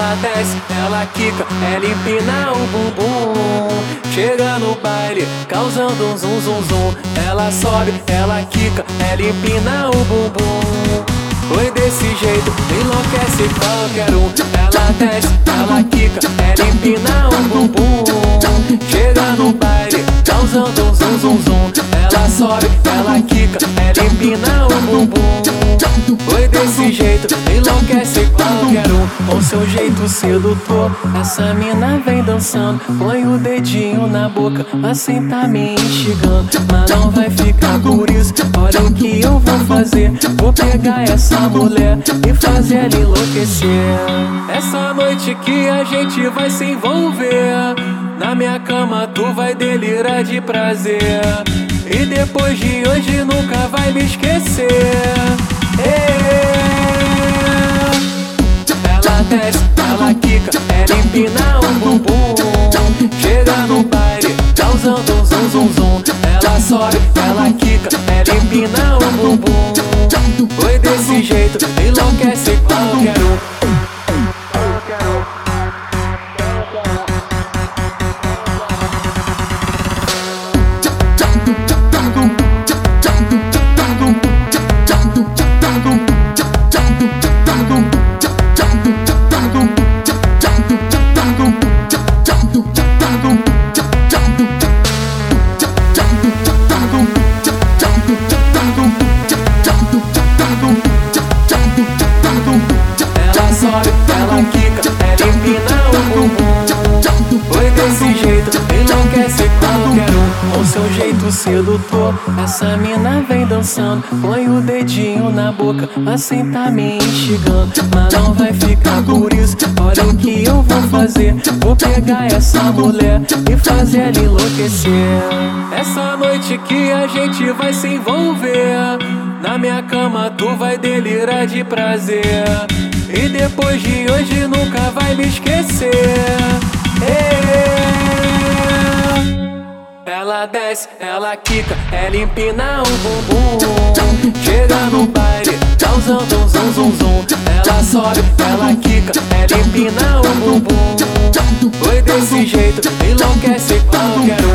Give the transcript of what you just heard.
Ela desce, ela quica, ela empina o bumbum. Chega no baile, causando um zum zum zum. Ela sobe, ela quica, ela empina o bumbum. Foi desse jeito, enlouquece qualquer um. Ela desce, ela quica, ela empina o bumbum. Chega no baile, causando um zum zum zum. Ela sobe, ela quica, ela empina o bumbum. Foi desse jeito, enlouquece qualquer um. Com seu jeito sedutor, essa mina vem dançando. Põe o dedinho na boca, assim tá me instigando. Mas não vai ficar por isso, olha o que eu vou fazer. Vou pegar essa mulher e fazer ela enlouquecer. Essa noite que a gente vai se envolver. Na minha cama tu vai delirar de prazer. E depois de hoje nunca vai me esquecer. Desce, ela quica, ela empina o bumbum. Chega no baile, causando um zum zum zum. Ela sobe, ela quica, ela empina o bumbum. Foi desse jeito, Ela sobe, ela quica, ela empina o bumbum. Foi desse jeito, enlouquece qualquer um. Com seu jeito sedutor, essa mina vem dançando. Põe o dedinho na boca, assim tá me instigando. Mas não vai ficar por isso, olha o que eu vou fazer. Vou pegar essa mulher e fazer ela enlouquecer. Essa noite que a gente vai se envolver. Na minha cama tu vai delirar de prazer. E depois de hoje nunca vai me esquecer. Ela desce, ela quica, ela empina o bumbum. Chega no baile, causando um zum zum zum. Ela sobe, ela quica, ela empina o bumbum. Foi desse jeito, enlouquece qualquer um.